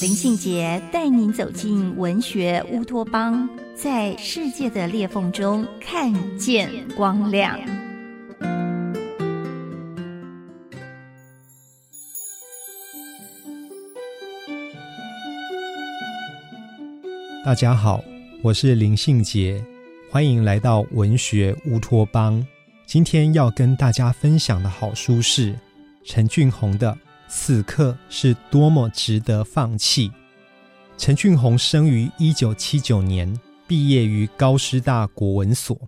林信杰带您走进文学乌托邦，在世界的裂缝中看见光亮。大家好。我是林信杰，欢迎来到文学乌托邦。今天要跟大家分享的好书是陈俊宏的《此刻是多么值得放弃》。陈俊宏生于一九七九年，毕业于高师大国文所，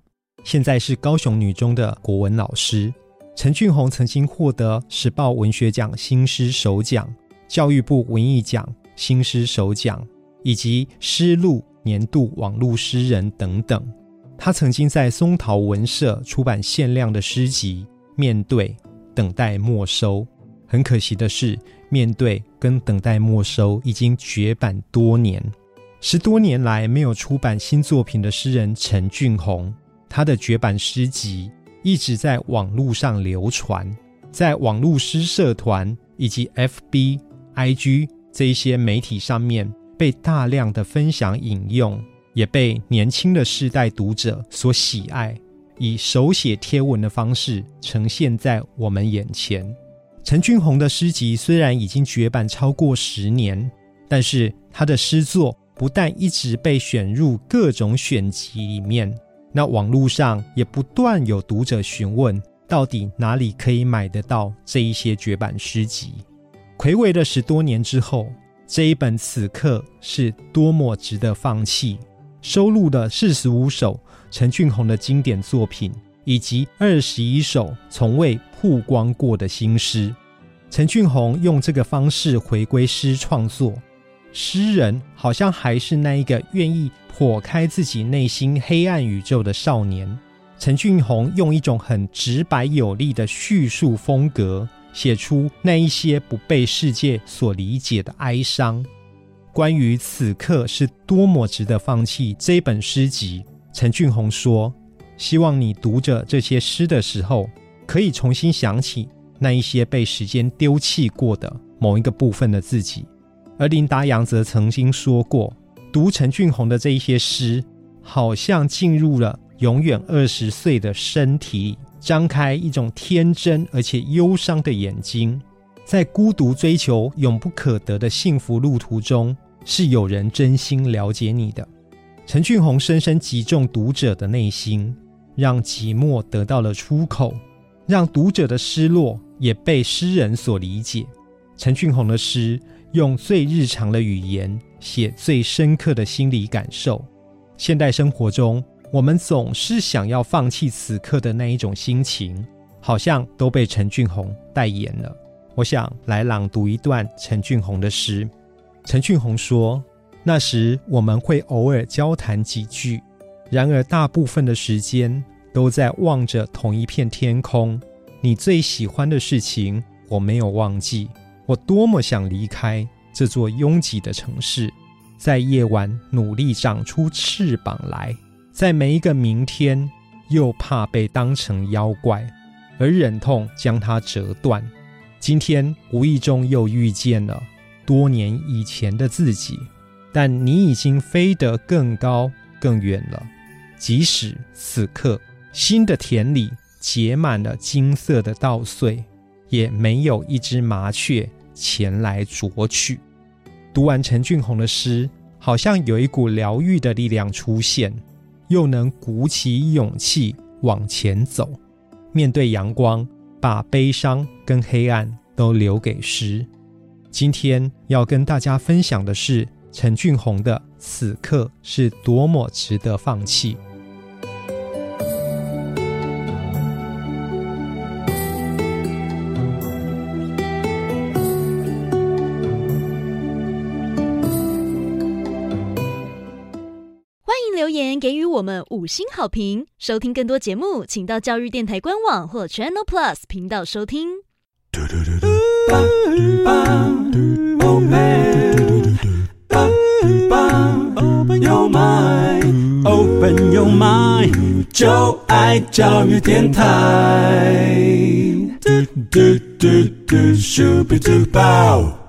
现在是高雄女中的国文老师。陈俊宏曾经获得时报文学奖新诗首奖、教育部文艺奖新诗首奖以及诗录。年度网络诗人等等，他曾经在松桃文社出版限量的诗集《面对》《等待没收》。很可惜的是，《面对》跟《等待没收》已经绝版多年。十多年来没有出版新作品的诗人陈俊宏，他的绝版诗集一直在网络上流传，在网络诗社团以及 FB、IG 这一些媒体上面。被大量的分享引用，也被年轻的世代读者所喜爱，以手写贴文的方式呈现在我们眼前。陈俊宏的诗集虽然已经绝版超过十年，但是他的诗作不但一直被选入各种选集里面，那网络上也不断有读者询问，到底哪里可以买得到这一些绝版诗集？魁违了十多年之后。这一本此刻是多么值得放弃，收录的四十五首陈俊宏的经典作品，以及二十一首从未曝光过的新诗。陈俊宏用这个方式回归诗创作，诗人好像还是那一个愿意破开自己内心黑暗宇宙的少年。陈俊宏用一种很直白有力的叙述风格。写出那一些不被世界所理解的哀伤。关于此刻是多么值得放弃这本诗集，陈俊宏说：“希望你读着这些诗的时候，可以重新想起那一些被时间丢弃过的某一个部分的自己。”而林达阳则曾经说过：“读陈俊宏的这一些诗，好像进入了永远二十岁的身体。”张开一种天真而且忧伤的眼睛，在孤独追求永不可得的幸福路途中，是有人真心了解你的。陈俊宏深深击中读者的内心，让寂寞得到了出口，让读者的失落也被诗人所理解。陈俊宏的诗用最日常的语言写最深刻的心理感受。现代生活中。我们总是想要放弃此刻的那一种心情，好像都被陈俊宏代言了。我想来朗读一段陈俊宏的诗。陈俊宏说：“那时我们会偶尔交谈几句，然而大部分的时间都在望着同一片天空。你最喜欢的事情，我没有忘记。我多么想离开这座拥挤的城市，在夜晚努力长出翅膀来。”在每一个明天，又怕被当成妖怪，而忍痛将它折断。今天无意中又遇见了多年以前的自己，但你已经飞得更高更远了。即使此刻新的田里结满了金色的稻穗，也没有一只麻雀前来啄取。读完陈俊宏的诗，好像有一股疗愈的力量出现。又能鼓起勇气往前走，面对阳光，把悲伤跟黑暗都留给诗。今天要跟大家分享的是陈俊宏的《此刻是多么值得放弃》。留言给予我们五星好评。收听更多节目，请到教育电台官网或 Channel Plus 频道收听。Open your mind, open your mind，就爱教育电台。嘟嘟嘟嘟，咻比嘟爆。